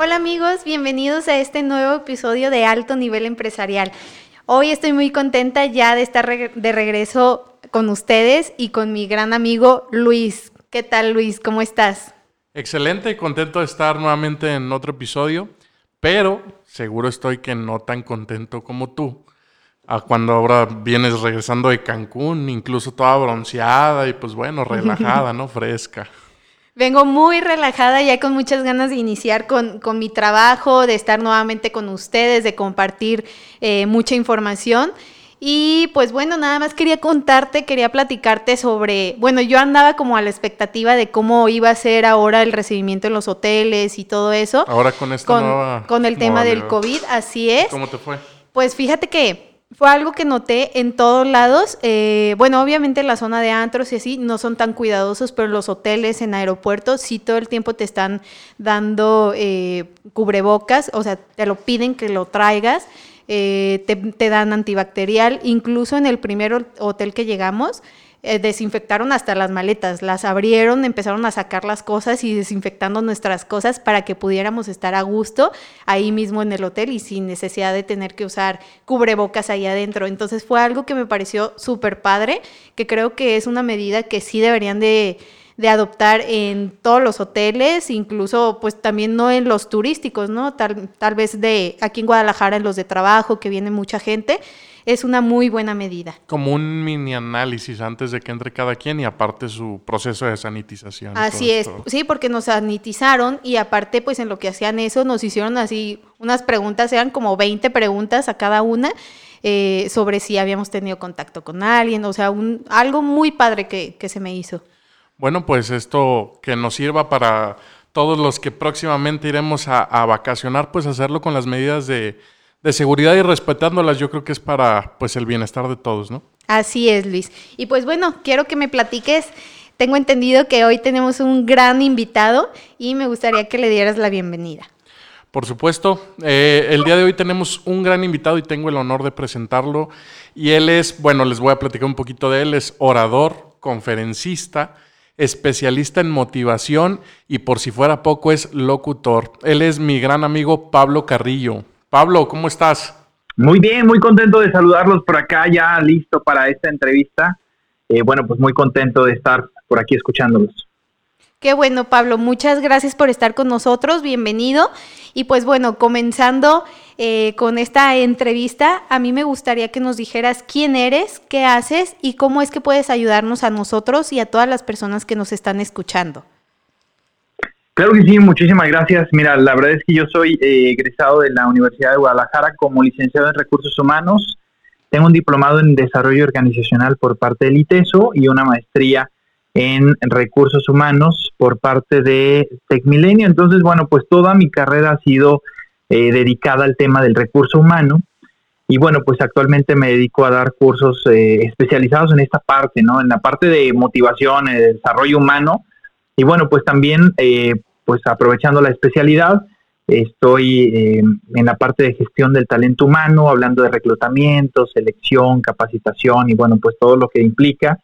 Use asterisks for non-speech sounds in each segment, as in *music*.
Hola amigos, bienvenidos a este nuevo episodio de Alto Nivel Empresarial. Hoy estoy muy contenta ya de estar de regreso con ustedes y con mi gran amigo Luis. ¿Qué tal Luis? ¿Cómo estás? Excelente, contento de estar nuevamente en otro episodio, pero seguro estoy que no tan contento como tú. A cuando ahora vienes regresando de Cancún, incluso toda bronceada y pues bueno, relajada, ¿no? *laughs* Fresca. Vengo muy relajada, ya con muchas ganas de iniciar con, mi trabajo, de estar nuevamente con ustedes, de compartir eh, mucha información. Y pues bueno, nada más quería contarte, quería platicarte sobre, bueno, yo andaba como a la expectativa de cómo iba a ser ahora el recibimiento en los hoteles y todo eso. Ahora con esta con, con el tema del COVID, así es. ¿Cómo te fue? Pues fíjate que fue algo que noté en todos lados. Eh, bueno, obviamente la zona de antros y así no son tan cuidadosos, pero los hoteles en aeropuertos sí todo el tiempo te están dando eh, cubrebocas, o sea, te lo piden que lo traigas. Eh, te, dan antibacterial, incluso en el primer hotel que llegamos, eh, desinfectaron hasta las maletas, las abrieron, empezaron a sacar las cosas y desinfectando nuestras cosas para que pudiéramos estar a gusto ahí mismo en el hotel y sin necesidad de tener que usar cubrebocas ahí adentro. Entonces fue algo que me pareció súper padre, que creo que es una medida que sí deberían de de adoptar en todos los hoteles, incluso pues también no en los turísticos, ¿no? Tal, tal vez de aquí en Guadalajara en los de trabajo, que viene mucha gente, es una muy buena medida. Como un mini análisis antes de que entre cada quien y aparte su proceso de sanitización. Así es, sí, porque nos sanitizaron y aparte pues en lo que hacían eso nos hicieron así unas preguntas, eran como 20 preguntas a cada una. Eh, sobre si habíamos tenido contacto con alguien, o sea, un, algo muy padre que, que se me hizo. Bueno, pues esto que nos sirva para todos los que próximamente iremos a, a vacacionar, pues hacerlo con las medidas de, de seguridad y respetándolas, yo creo que es para pues el bienestar de todos, ¿no? Así es, Luis. Y pues bueno, quiero que me platiques. Tengo entendido que hoy tenemos un gran invitado y me gustaría que le dieras la bienvenida. Por supuesto, eh, el día de hoy tenemos un gran invitado y tengo el honor de presentarlo. Y él es, bueno, les voy a platicar un poquito de él, es orador, conferencista, especialista en motivación y por si fuera poco es locutor. Él es mi gran amigo Pablo Carrillo. Pablo, ¿cómo estás? Muy bien, muy contento de saludarlos por acá, ya listo para esta entrevista. Eh, bueno, pues muy contento de estar por aquí escuchándolos. Qué bueno, Pablo, muchas gracias por estar con nosotros, bienvenido. Y pues bueno, comenzando eh, con esta entrevista, a mí me gustaría que nos dijeras quién eres, qué haces y cómo es que puedes ayudarnos a nosotros y a todas las personas que nos están escuchando. Claro que sí, muchísimas gracias. Mira, la verdad es que yo soy eh, egresado de la Universidad de Guadalajara como licenciado en Recursos Humanos. Tengo un diplomado en Desarrollo Organizacional por parte del ITESO y una maestría en Recursos Humanos por parte de TecMilenio. Entonces, bueno, pues toda mi carrera ha sido eh, dedicada al tema del recurso humano. Y bueno, pues actualmente me dedico a dar cursos eh, especializados en esta parte, ¿no? En la parte de motivación, de desarrollo humano. Y bueno, pues también pues aprovechando la especialidad, estoy eh, en la parte de gestión del talento humano, hablando de reclutamiento, selección, capacitación y bueno, pues todo lo que implica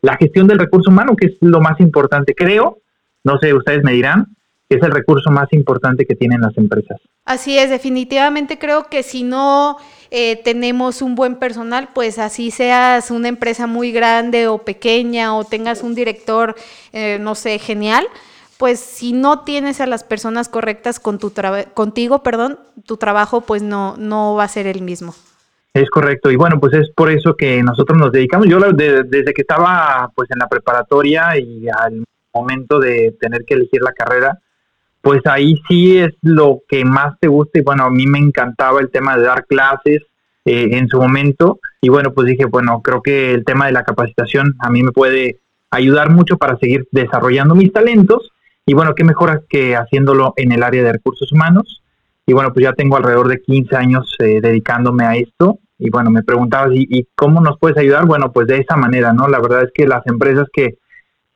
la gestión del recurso humano, que es lo más importante, creo, no sé, ustedes me dirán, es el recurso más importante que tienen las empresas. Así es, definitivamente creo que si no eh, tenemos un buen personal, pues así seas una empresa muy grande o pequeña o tengas un director, eh, no sé, genial, pues si no tienes a las personas correctas con tu contigo, perdón, tu trabajo pues no, no va a ser el mismo. Es correcto, y bueno, pues es por eso que nosotros nos dedicamos. Yo desde que estaba pues en la preparatoria y al momento de tener que elegir la carrera, pues ahí sí es lo que más te gusta y bueno, a mí me encantaba el tema de dar clases eh, en su momento y bueno, pues dije, bueno, creo que el tema de la capacitación a mí me puede ayudar mucho para seguir desarrollando mis talentos y bueno, qué mejor que haciéndolo en el área de recursos humanos. Y bueno, pues ya tengo alrededor de 15 años eh, dedicándome a esto. Y bueno, me preguntabas, ¿y, cómo nos puedes ayudar? Bueno, pues de esa manera, ¿no? La verdad es que las empresas que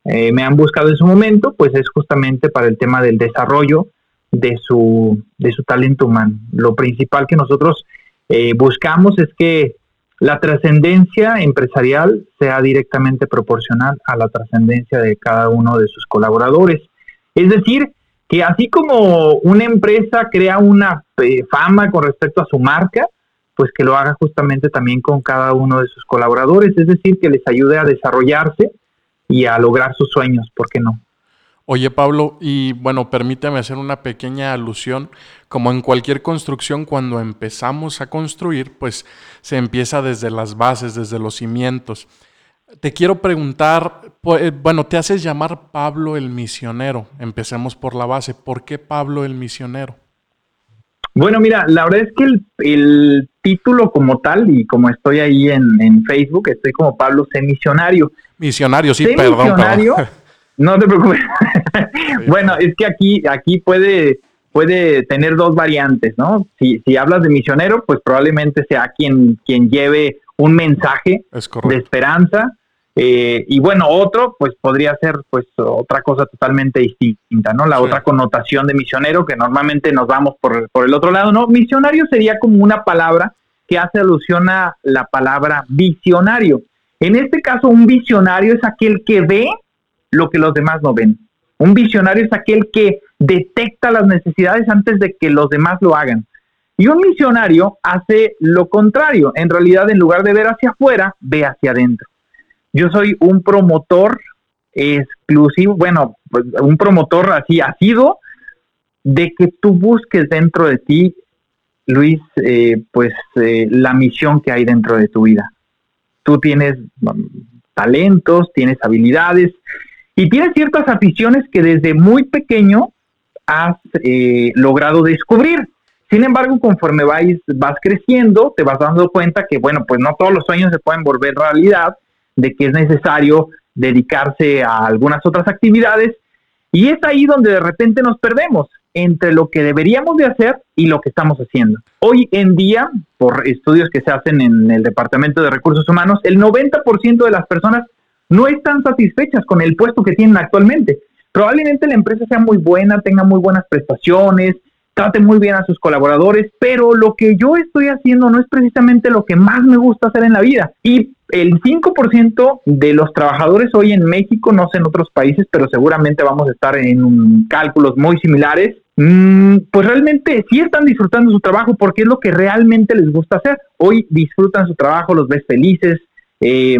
eh, me han buscado en su momento, pues es justamente para el tema del desarrollo de su, de su talento humano. Lo principal que nosotros eh, buscamos es que la trascendencia empresarial sea directamente proporcional a la trascendencia de cada uno de sus colaboradores. Es decir, que así como una empresa crea una eh, fama con respecto a su marca, pues que lo haga justamente también con cada uno de sus colaboradores, es decir, que les ayude a desarrollarse y a lograr sus sueños, ¿por qué no? Oye Pablo, y bueno, permíteme hacer una pequeña alusión. Como en cualquier construcción, cuando empezamos a construir, pues se empieza desde las bases, desde los cimientos. Te quiero preguntar, eh, bueno, te haces llamar Pablo el misionero. Empecemos por la base. ¿Por qué Pablo el misionero? Bueno, mira, la verdad es que el, título como tal, y como estoy ahí en, Facebook, estoy como Pablo C. Misionario. Misionario, sí, perdón. Misionario, *laughs* no te preocupes. bueno, es que aquí, aquí puede, puede tener dos variantes, ¿no? Si, si hablas de misionero, pues probablemente sea quien, quien lleve un mensaje de esperanza. Eh, y bueno, otro, pues podría ser pues otra cosa totalmente distinta, ¿no? La otra connotación de misionero, que normalmente nos vamos por, por el otro lado, ¿no? Misionario sería como una palabra que hace alusión a la palabra visionario. En este caso, un visionario es aquel que ve lo que los demás no ven. Un visionario es aquel que detecta las necesidades antes de que los demás lo hagan. Y un misionario hace lo contrario. En realidad, en lugar de ver hacia afuera, ve hacia adentro. Yo soy un promotor exclusivo, bueno, un promotor así ha sido de que tú busques dentro de ti, Luis, eh, pues eh, la misión que hay dentro de tu vida. Tú tienes mm, talentos, tienes habilidades, y tienes ciertas aficiones que desde muy pequeño has eh, logrado descubrir. Sin embargo, conforme vais, vas creciendo, te vas dando cuenta que, bueno, pues no todos los sueños se pueden volver realidad, de que es necesario dedicarse a algunas otras actividades. Y es ahí donde de repente nos perdemos entre lo que deberíamos de hacer y lo que estamos haciendo. Hoy en día, por estudios que se hacen en el Departamento de Recursos Humanos, el 90% de las personas no están satisfechas con el puesto que tienen actualmente. Probablemente la empresa sea muy buena, tenga muy buenas prestaciones, trate muy bien a sus colaboradores, pero lo que yo estoy haciendo no es precisamente lo que más me gusta hacer en la vida. Y el 5% de los trabajadores hoy en México, no sé en otros países, pero seguramente vamos a estar en cálculos muy similares, mm, pues realmente sí están disfrutando su trabajo porque es lo que realmente les gusta hacer. Hoy disfrutan su trabajo, los ves felices, eh,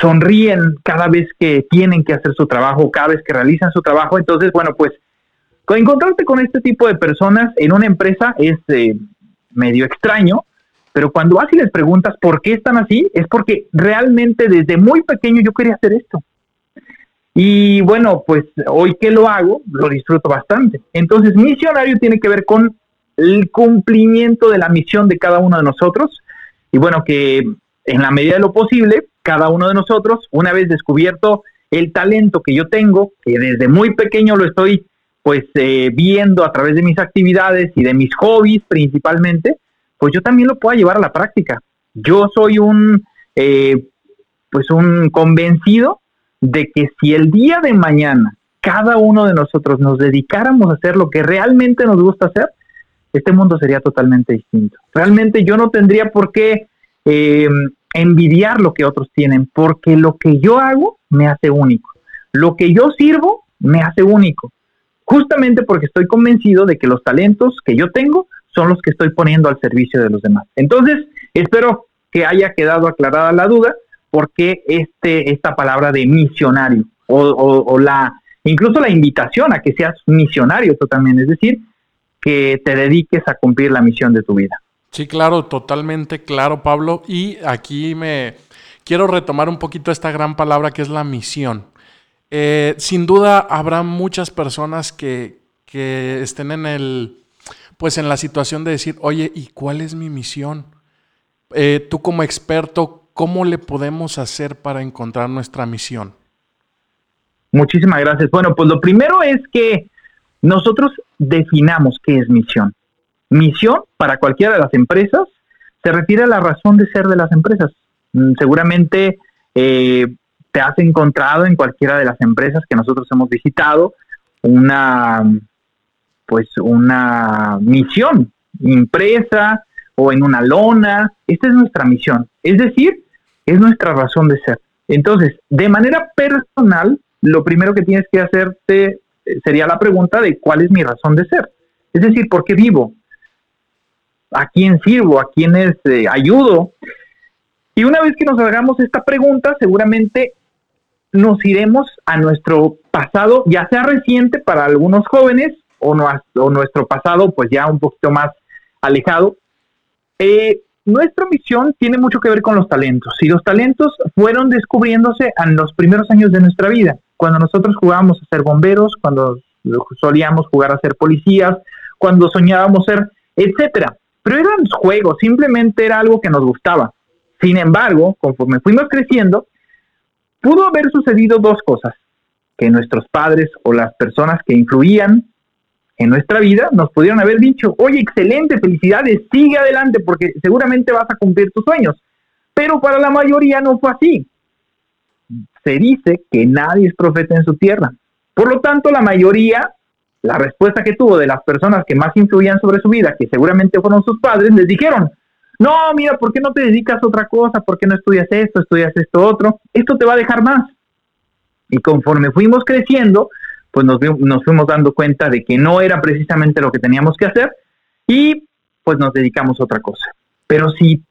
sonríen cada vez que tienen que hacer su trabajo, cada vez que realizan su trabajo. Entonces, bueno, pues encontrarte con este tipo de personas en una empresa es eh, medio extraño, pero cuando vas y les preguntas por qué están así, es porque realmente desde muy pequeño yo quería hacer esto. Y bueno, pues hoy que lo hago, lo disfruto bastante. Entonces, misionario tiene que ver con el cumplimiento de la misión de cada uno de nosotros. Y bueno, que en la medida de lo posible, cada uno de nosotros, una vez descubierto el talento que yo tengo, que desde muy pequeño lo estoy pues eh, viendo a través de mis actividades y de mis hobbies principalmente, pues yo también lo puedo llevar a la práctica. Yo soy un eh, pues un convencido de que si el día de mañana cada uno de nosotros nos dedicáramos a hacer lo que realmente nos gusta hacer, este mundo sería totalmente distinto. Realmente yo no tendría por qué eh, envidiar lo que otros tienen, porque lo que yo hago me hace único. Lo que yo sirvo me hace único. Justamente porque estoy convencido de que los talentos que yo tengo son los que estoy poniendo al servicio de los demás. Entonces, espero que haya quedado aclarada la duda, porque este, esta palabra de misionario o, o la incluso la invitación a que seas misionario totalmente, es decir, que te dediques a cumplir la misión de tu vida. Sí, claro, totalmente claro, Pablo. Y aquí me quiero retomar un poquito esta gran palabra que es la misión. Eh, sin duda habrá muchas personas que, estén en el, pues en la situación de decir, oye, ¿y cuál es mi misión? Eh, tú como experto, ¿cómo le podemos hacer para encontrar nuestra misión? Muchísimas gracias. Bueno, pues lo primero es que nosotros definamos qué es misión. Misión para cualquiera de las empresas se refiere a la razón de ser de las empresas. Mm, seguramente eh, te has encontrado en cualquiera de las empresas que nosotros hemos visitado una pues una misión impresa o en una lona. Esta es nuestra misión. Es decir, es nuestra razón de ser. Entonces, de manera personal, lo primero que tienes que hacerte eh, sería la pregunta de cuál es mi razón de ser. Es decir, ¿por qué vivo? ¿A quién sirvo? ¿A quiénes eh, ayudo? Y una vez que nos hagamos esta pregunta, seguramente nos iremos a nuestro pasado, ya sea reciente para algunos jóvenes o, nuestro pasado, pues ya un poquito más alejado. Eh, nuestra misión tiene mucho que ver con los talentos y los talentos fueron descubriéndose en los primeros años de nuestra vida, cuando nosotros jugábamos a ser bomberos, cuando solíamos jugar a ser policías, cuando soñábamos ser, etcétera. Pero eran juegos, simplemente era algo que nos gustaba. Sin embargo, conforme fuimos creciendo, pudo haber sucedido dos cosas, que nuestros padres o las personas que influían en nuestra vida nos pudieron haber dicho, oye, excelente, felicidades, sigue adelante porque seguramente vas a cumplir tus sueños. Pero para la mayoría no fue así. Se dice que nadie es profeta en su tierra. Por lo tanto, la mayoría, la respuesta que tuvo de las personas que más influían sobre su vida, que seguramente fueron sus padres, les dijeron, no, mira, ¿por qué no te dedicas a otra cosa? ¿Por qué no estudias esto, estudias esto otro? Esto te va a dejar más. Y conforme fuimos creciendo, pues nos, fuimos dando cuenta de que no era precisamente lo que teníamos que hacer y pues nos dedicamos a otra cosa. Pero si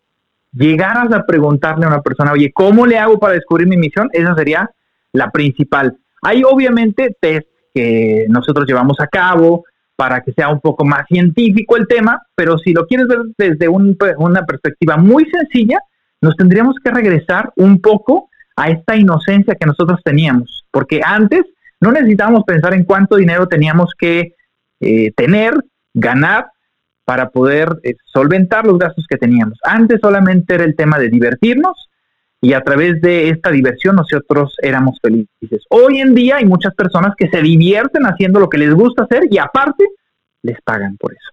llegaras a preguntarle a una persona, oye, ¿cómo le hago para descubrir mi misión? Esa sería la principal. Hay obviamente test que nosotros llevamos a cabo para que sea un poco más científico el tema, pero si lo quieres ver desde una perspectiva muy sencilla, nos tendríamos que regresar un poco a esta inocencia que nosotros teníamos, porque antes no necesitábamos pensar en cuánto dinero teníamos que eh, tener, ganar, para poder eh, solventar los gastos que teníamos. Antes solamente era el tema de divertirnos y a través de esta diversión nosotros éramos felices. Hoy en día hay muchas personas que se divierten haciendo lo que les gusta hacer y aparte les pagan por eso.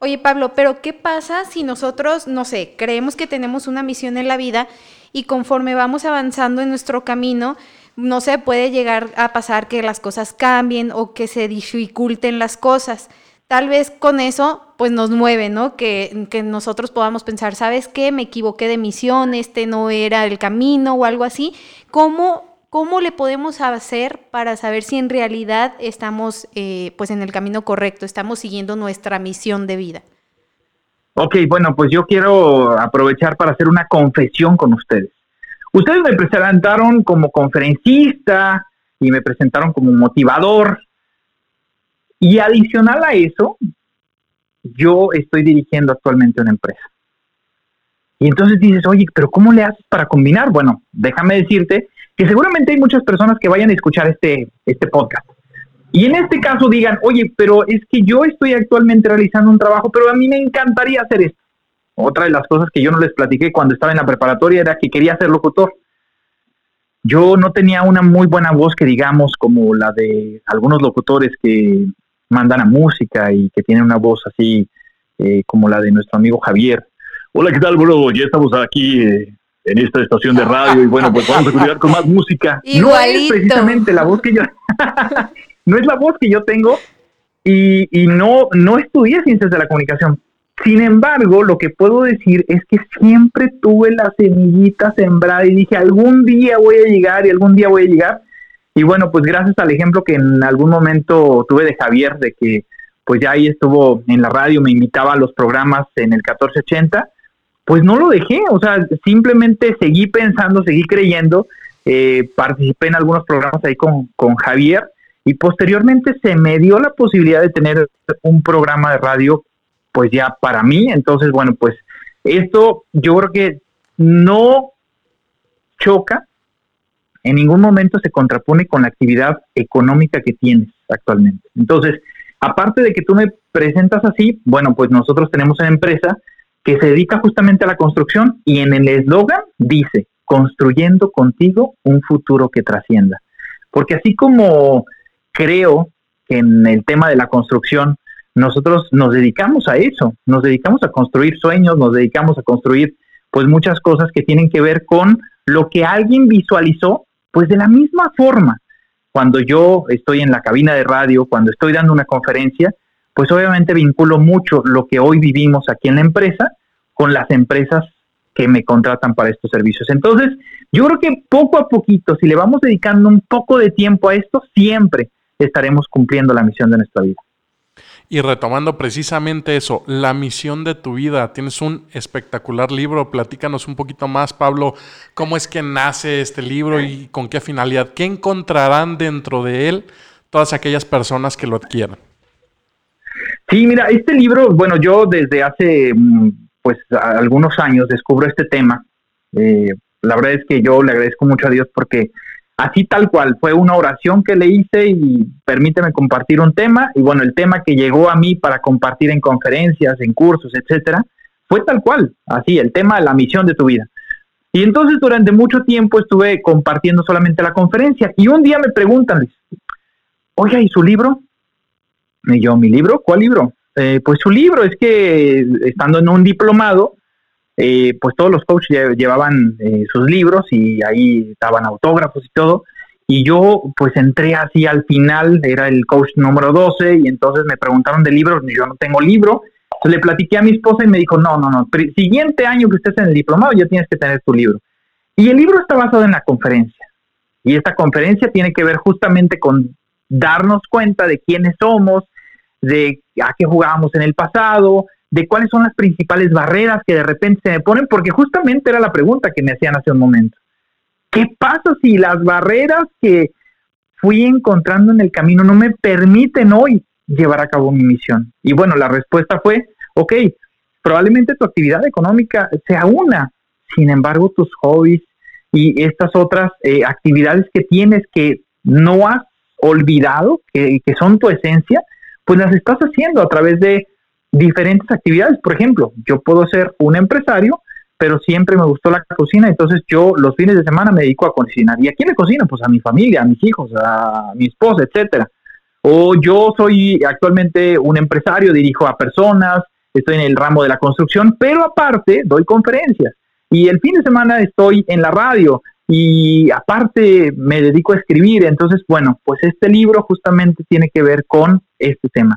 Oye Pablo, pero ¿qué pasa si nosotros, no sé, creemos que tenemos una misión en la vida y conforme vamos avanzando en nuestro camino, no se puede llegar a pasar que las cosas cambien o que se dificulten las cosas. Tal vez con eso, pues nos mueve, ¿no? Que, que nosotros podamos pensar, ¿sabes qué? Me equivoqué de misión, este no era el camino o algo así. ¿Cómo, cómo le podemos hacer para saber si en realidad estamos eh, pues en el camino correcto, estamos siguiendo nuestra misión de vida? Ok, bueno, pues yo quiero aprovechar para hacer una confesión con ustedes. Ustedes me presentaron como conferencista y me presentaron como motivador. Y adicional a eso, yo estoy dirigiendo actualmente una empresa. Y entonces dices, oye, pero ¿cómo le haces para combinar? Bueno, déjame decirte que seguramente hay muchas personas que vayan a escuchar este, este podcast. Y en este caso digan, oye, pero es que yo estoy actualmente realizando un trabajo, pero a mí me encantaría hacer esto. Otra de las cosas que yo no les platiqué cuando estaba en la preparatoria era que quería ser locutor. Yo no tenía una muy buena voz que digamos como la de algunos locutores que mandan a música y que tienen una voz así eh, como la de nuestro amigo Javier. Hola, ¿qué tal, bro? Ya estamos aquí eh, en esta estación de radio y bueno, pues vamos a continuar con más música. No es precisamente la voz que yo... *laughs* no es la voz que yo tengo y, y no, no estudié ciencias de la comunicación, sin embargo, lo que puedo decir es que siempre tuve la semillita sembrada y dije, algún día voy a llegar y algún día voy a llegar. Y bueno, pues gracias al ejemplo que en algún momento tuve de Javier, de que pues ya ahí estuvo en la radio, me invitaba a los programas en el 1480, pues no lo dejé, o sea, simplemente seguí pensando, seguí creyendo, eh, participé en algunos programas ahí con, con Javier y posteriormente se me dio la posibilidad de tener un programa de radio pues ya para mí. Entonces, bueno, pues esto yo creo que no choca, en ningún momento se contrapone con la actividad económica que tienes actualmente. Entonces, aparte de que tú me presentas así, bueno, pues nosotros tenemos una empresa que se dedica justamente a la construcción y en el eslogan dice, construyendo contigo un futuro que trascienda. Porque así como creo que en el tema de la construcción nosotros nos dedicamos a eso, nos dedicamos a construir sueños, nos dedicamos a construir pues muchas cosas que tienen que ver con lo que alguien visualizó, pues de la misma forma. Cuando yo estoy en la cabina de radio, cuando estoy dando una conferencia, pues obviamente vinculo mucho lo que hoy vivimos aquí en la empresa con las empresas que me contratan para estos servicios. Entonces, yo creo que poco a poquito, si le vamos dedicando un poco de tiempo a esto, siempre, estaremos cumpliendo la misión de nuestra vida. Y retomando precisamente eso, la misión de tu vida. Tienes un espectacular libro. Platícanos un poquito más, Pablo, cómo es que nace este libro y con qué finalidad. ¿Qué encontrarán dentro de él todas aquellas personas que lo adquieran? Sí, mira, este libro, bueno, yo desde hace mm, pues algunos años descubro este tema. Eh, la verdad es que yo le agradezco mucho a Dios porque así tal cual, fue una oración que le hice y permíteme compartir un tema, y bueno, el tema que llegó a mí para compartir en conferencias, en cursos, etcétera, fue tal cual, así, el tema de la misión de tu vida. Y entonces durante mucho tiempo estuve compartiendo solamente la conferencia, y un día me preguntan, oye, ¿y su libro? Y yo, ¿mi libro? ¿Cuál libro? Eh, pues su libro, es que estando en un diplomado, eh, pues todos los coaches llevaban eh, sus libros y ahí estaban autógrafos y todo. Y yo pues entré así al final, era el coach número 12 y entonces me preguntaron de libros, yo no tengo libro. Entonces le platiqué a mi esposa y me dijo, no, no, no, siguiente año que estés en el diplomado ya tienes que tener tu libro. Y el libro está basado en la conferencia. Y esta conferencia tiene que ver justamente con darnos cuenta de quiénes somos, de a qué jugábamos en el pasado, de cuáles son las principales barreras que de repente se me ponen, porque justamente era la pregunta que me hacían hace un momento. ¿Qué pasa si las barreras que fui encontrando en el camino no me permiten hoy llevar a cabo mi misión? Y bueno, la respuesta fue, ok, probablemente tu actividad económica sea una, sin embargo tus hobbies y estas otras eh, actividades que tienes que no has olvidado, que, que son tu esencia, pues las estás haciendo a través de diferentes actividades. Por ejemplo, yo puedo ser un empresario, pero siempre me gustó la cocina, entonces yo los fines de semana me dedico a cocinar. ¿Y a quién le cocino? Pues a mi familia, a mis hijos, a mi esposa, etcétera. O yo soy actualmente un empresario, dirijo a personas, estoy en el ramo de la construcción, pero aparte doy conferencias. Y el fin de semana estoy en la radio y aparte me dedico a escribir. Entonces, bueno, pues este libro justamente tiene que ver con este tema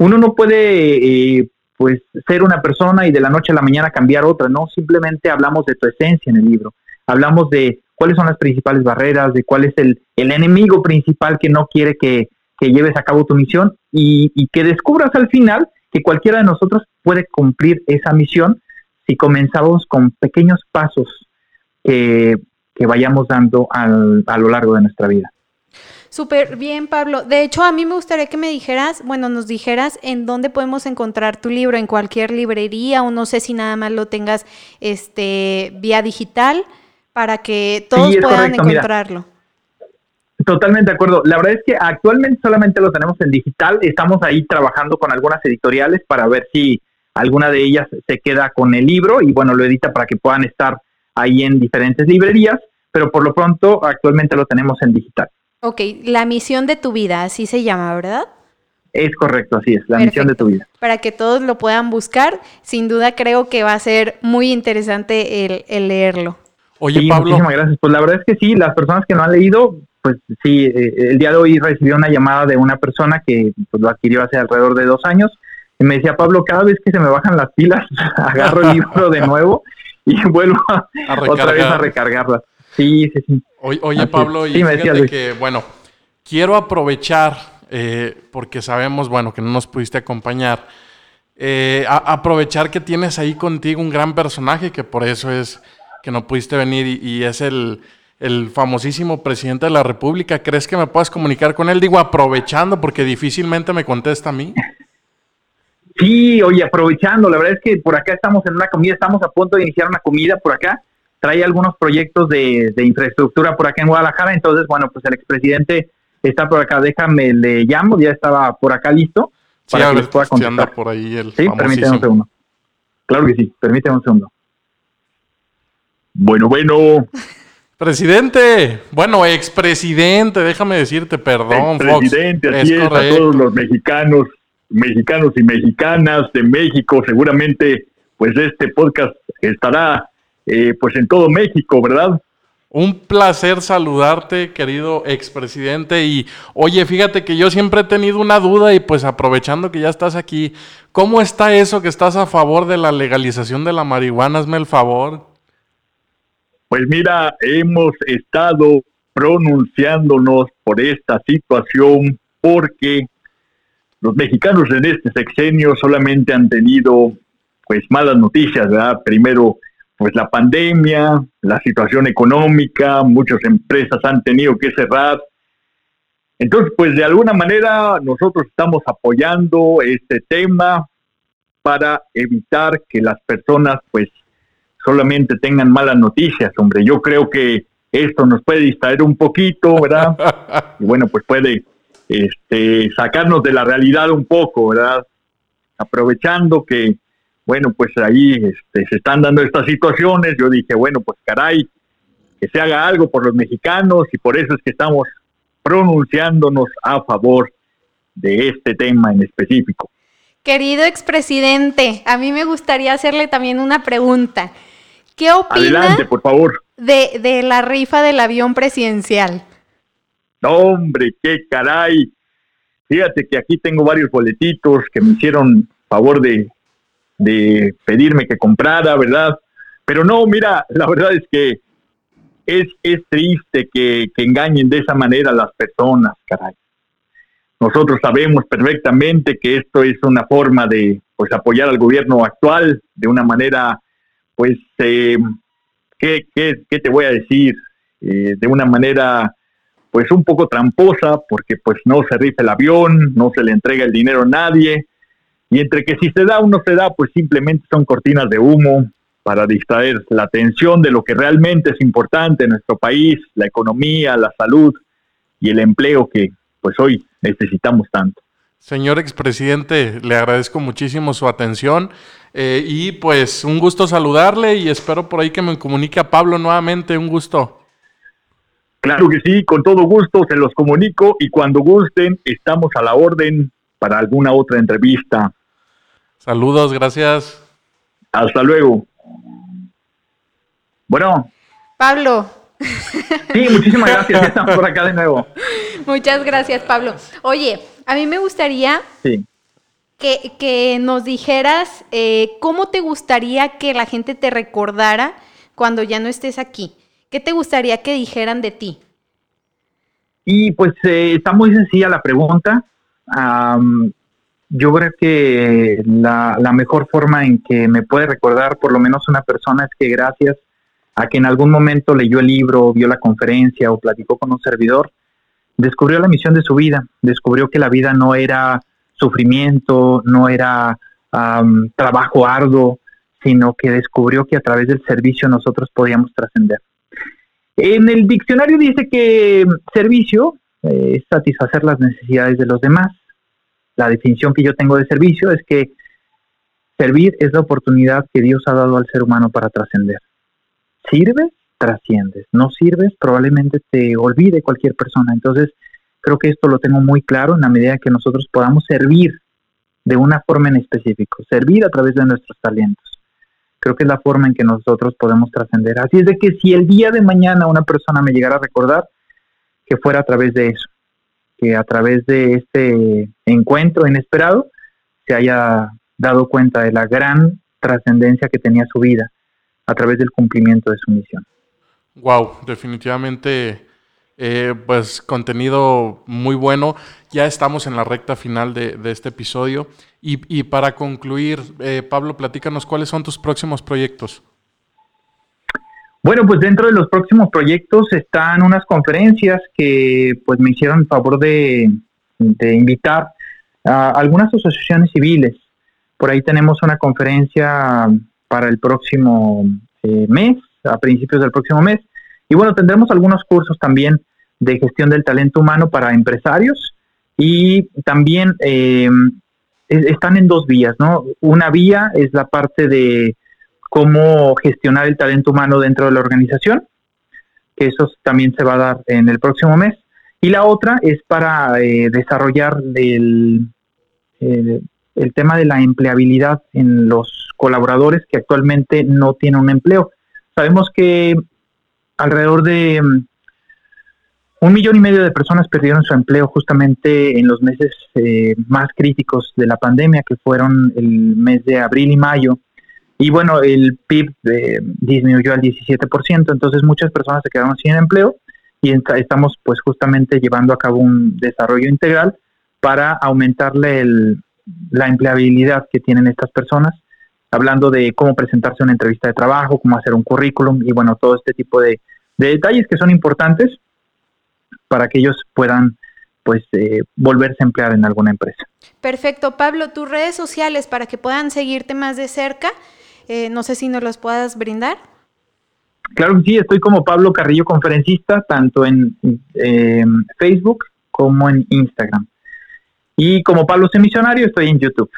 uno no puede eh, pues ser una persona y de la noche a la mañana cambiar otra, no, simplemente hablamos de tu esencia en el libro, hablamos de cuáles son las principales barreras, de cuál es el, enemigo principal que no quiere que, lleves a cabo tu misión y, que descubras al final que cualquiera de nosotros puede cumplir esa misión si comenzamos con pequeños pasos que, vayamos dando a lo largo de nuestra vida. Súper bien, Pablo. De hecho, a mí me gustaría que me dijeras, bueno, nos dijeras en dónde podemos encontrar tu libro, en cualquier librería o no sé si nada más lo tengas este vía digital para que todos puedan encontrarlo. totalmente de acuerdo. La verdad es que actualmente solamente lo tenemos en digital. Estamos ahí trabajando con algunas editoriales para ver si alguna de ellas se queda con el libro y bueno, lo edita para que puedan estar ahí en diferentes librerías, pero por lo pronto actualmente lo tenemos en digital. Ok, la misión de tu vida, así se llama, ¿verdad? Es correcto, así es, la misión de tu vida. Para que todos lo puedan buscar, sin duda creo que va a ser muy interesante el, leerlo. Oye, Pablo. Muchísimas gracias. Pues la verdad es que sí, las personas que no han leído, pues sí, eh, el día de hoy recibí una llamada de una persona que pues, lo adquirió hace alrededor de dos años y me decía, Pablo, cada vez que se me bajan las pilas, *laughs* agarro el libro de nuevo y *laughs* vuelvo otra vez a recargarlas. Sí, sí, sí. Oye, Pablo, y fíjate que, bueno, quiero aprovechar, eh, porque sabemos, bueno, que no nos pudiste acompañar, eh, aprovechar que tienes ahí contigo un gran personaje, que por eso es que no pudiste venir, y, es el, el, famosísimo presidente de la República. ¿Crees que me puedas comunicar con él? Digo, aprovechando, porque difícilmente me contesta a mí. Sí, oye, aprovechando, la verdad es que por acá estamos en una comida, estamos a punto de iniciar una comida por acá trae algunos proyectos de, infraestructura por acá en Guadalajara, entonces, bueno, pues el expresidente está por acá, déjame, le llamo, ya estaba por acá listo para que pueda contestar. por ahí el Sí, permíteme un segundo. Claro que sí, permíteme un segundo. Bueno, bueno. *laughs* Presidente, bueno, expresidente, déjame decirte, perdón, Presidente, así es, a todos los mexicanos, mexicanos y mexicanas de México, seguramente, pues este podcast estará eh, pues en todo México, ¿verdad? Un placer saludarte, querido expresidente. Y oye, fíjate que yo siempre he tenido una duda y pues aprovechando que ya estás aquí, ¿cómo está eso que estás a favor de la legalización de la marihuana? Hazme el favor. Pues mira, hemos estado pronunciándonos por esta situación porque los mexicanos en este sexenio solamente han tenido pues malas noticias, ¿verdad? Primero pues la pandemia, la situación económica, muchas empresas han tenido que cerrar. Entonces, pues de alguna manera nosotros estamos apoyando este tema para evitar que las personas pues solamente tengan malas noticias, hombre. Yo creo que esto nos puede distraer un poquito, ¿verdad? *laughs* y bueno, pues puede este, sacarnos de la realidad un poco, ¿verdad? Aprovechando que bueno, pues ahí este, se están dando estas situaciones. Yo dije, bueno, pues caray, que se haga algo por los mexicanos y por eso es que estamos pronunciándonos a favor de este tema en específico. Querido expresidente, a mí me gustaría hacerle también una pregunta. ¿Qué opina Adelante, por favor. De, de la rifa del avión presidencial? No, hombre, qué caray. Fíjate que aquí tengo varios boletitos que me hicieron favor de de pedirme que comprara, ¿verdad? Pero no, mira, *laughs* la verdad es que es, es triste que, que engañen de esa manera a las personas, caray. Nosotros sabemos perfectamente que esto es una forma de pues apoyar al gobierno actual de una manera, pues, eh, ¿qué, qué, te voy a decir? Eh, de una manera, pues, un poco tramposa, porque pues no se rifa el avión, no se le entrega el dinero a nadie, y entre que si se da o no se da, pues simplemente son cortinas de humo para distraer la atención de lo que realmente es importante en nuestro país, la economía, la salud y el empleo que pues hoy necesitamos tanto. Señor expresidente, le agradezco muchísimo su atención eh, y pues un gusto saludarle y espero por ahí que me comunique a Pablo nuevamente, un gusto. Claro que sí, con todo gusto se los comunico y cuando gusten estamos a la orden para alguna otra entrevista Saludos, gracias. Hasta luego. Bueno. Pablo. Sí, muchísimas *laughs* gracias. Ya estamos por acá de nuevo. Muchas gracias, Pablo. Oye, a mí me gustaría que, nos dijeras eh, cómo te gustaría que la gente te recordara cuando ya no estés aquí. ¿Qué te gustaría que dijeran de ti? Y pues eh, está muy sencilla la pregunta yo creo que la, mejor forma en que me puede recordar por lo menos una persona es que gracias a que en algún momento leyó el libro, vio la conferencia o platicó con un servidor, descubrió la misión de su vida, descubrió que la vida no era sufrimiento, no era trabajo arduo, sino que descubrió que a través del servicio nosotros podíamos trascender. En el diccionario dice que servicio eh, es satisfacer las necesidades de los demás la definición que yo tengo de servicio es que servir es la oportunidad que Dios ha dado al ser humano para trascender. Sirves, trasciendes. No sirves, probablemente te olvide cualquier persona. Entonces, creo que esto lo tengo muy claro en la medida que nosotros podamos servir de una forma en específico, servir a través de nuestros talentos. Creo que es la forma en que nosotros podemos trascender. Así es de que si el día de mañana una persona me llegara a recordar, que fuera a través de eso, que a través de este encuentro inesperado se haya dado cuenta de la gran trascendencia que tenía su vida a través del cumplimiento de su misión. Wow, definitivamente, eh, pues contenido muy bueno. Ya estamos en la recta final de, este episodio. Y, para concluir, eh, Pablo, platícanos cuáles son tus próximos proyectos. Bueno, pues dentro de los próximos proyectos están unas conferencias que pues me hicieron el favor de, invitar a algunas asociaciones civiles. Por ahí tenemos una conferencia para el próximo eh, mes, a principios del próximo mes. Y bueno, tendremos algunos cursos también de gestión del talento humano para empresarios y también eh, están en dos vías, ¿no? Una vía es la parte de cómo gestionar el talento humano dentro de la organización, que eso también se va a dar en el próximo mes. Y la otra es para eh, desarrollar el, el tema de la empleabilidad en los colaboradores que actualmente no tienen un empleo. Sabemos que alrededor de mm, un millón y medio de personas perdieron su empleo justamente en los meses eh, más críticos de la pandemia, que fueron el mes de abril y mayo. Y bueno, el PIB eh, disminuyó al 17%, entonces muchas personas se quedaron sin empleo y estamos pues justamente llevando a cabo un desarrollo integral para aumentarle la empleabilidad que tienen estas personas, hablando de cómo presentarse una entrevista de trabajo, cómo hacer un currículum y bueno, todo este tipo de, detalles que son importantes para que ellos puedan pues eh, volverse a emplear en alguna empresa. Perfecto. Pablo, tus redes sociales para que puedan seguirte más de cerca, eh, no sé si nos las puedas brindar. Claro que sí, estoy como Pablo Carrillo Conferencista, tanto en Facebook como en Instagram. Y como Pablo Semisionario, estoy en YouTube.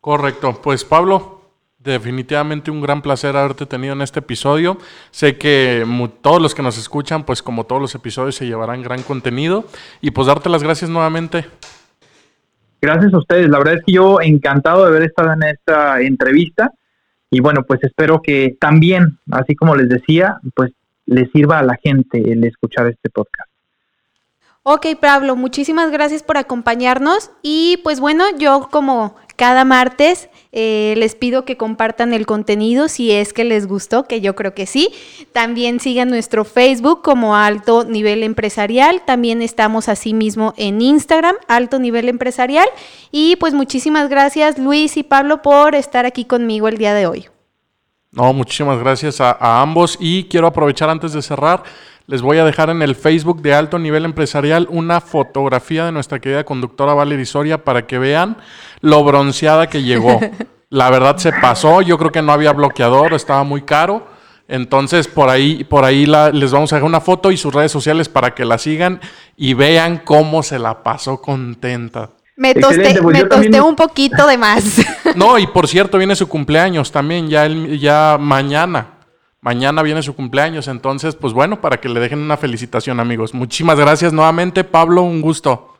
Correcto. Pues Pablo, definitivamente un gran placer haberte tenido en este episodio. Sé que todos los que nos escuchan, pues como todos los episodios, se llevarán gran contenido. Y pues darte las gracias nuevamente. Gracias a ustedes. La verdad es que yo encantado de haber estado en esta entrevista y bueno, pues espero que también, así como les decía, pues les sirva a la gente el escuchar este podcast. Ok, Pablo, muchísimas gracias por acompañarnos y pues bueno, yo como cada martes eh, les pido que compartan el contenido si es que les gustó, que yo creo que sí. También sigan nuestro Facebook como Alto Nivel Empresarial. También estamos así mismo en Instagram, Alto Nivel Empresarial. Y pues muchísimas gracias Luis y Pablo por estar aquí conmigo el día de hoy. No, muchísimas gracias a ambos y quiero aprovechar antes de cerrar les voy a dejar en el Facebook de Alto Nivel Empresarial una fotografía de nuestra querida conductora Valerie Soria para que vean lo bronceada que llegó. *laughs* La verdad se pasó, yo creo que no había bloqueador, estaba muy caro. Entonces por ahí, por ahí les vamos a dejar una foto y sus redes sociales para que la sigan y vean cómo se la pasó contenta. Me tosté, pues me tosté un poquito de más. *laughs* No, y por cierto, viene su cumpleaños también, ya, el, ya mañana. Mañana viene su cumpleaños, entonces, pues bueno, para que le dejen una felicitación, amigos. Muchísimas gracias nuevamente, Pablo, un gusto.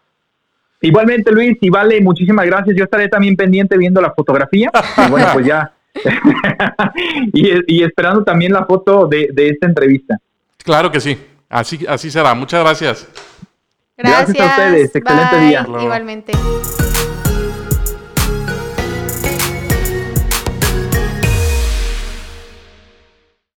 Igualmente, Luis, y vale, muchísimas gracias. Yo estaré también pendiente viendo la fotografía. y bueno, pues ya. *laughs* y, esperando también la foto de, esta entrevista. Claro que sí, así, así será. Muchas gracias. Gracias, a ustedes. Excelente día. Igualmente.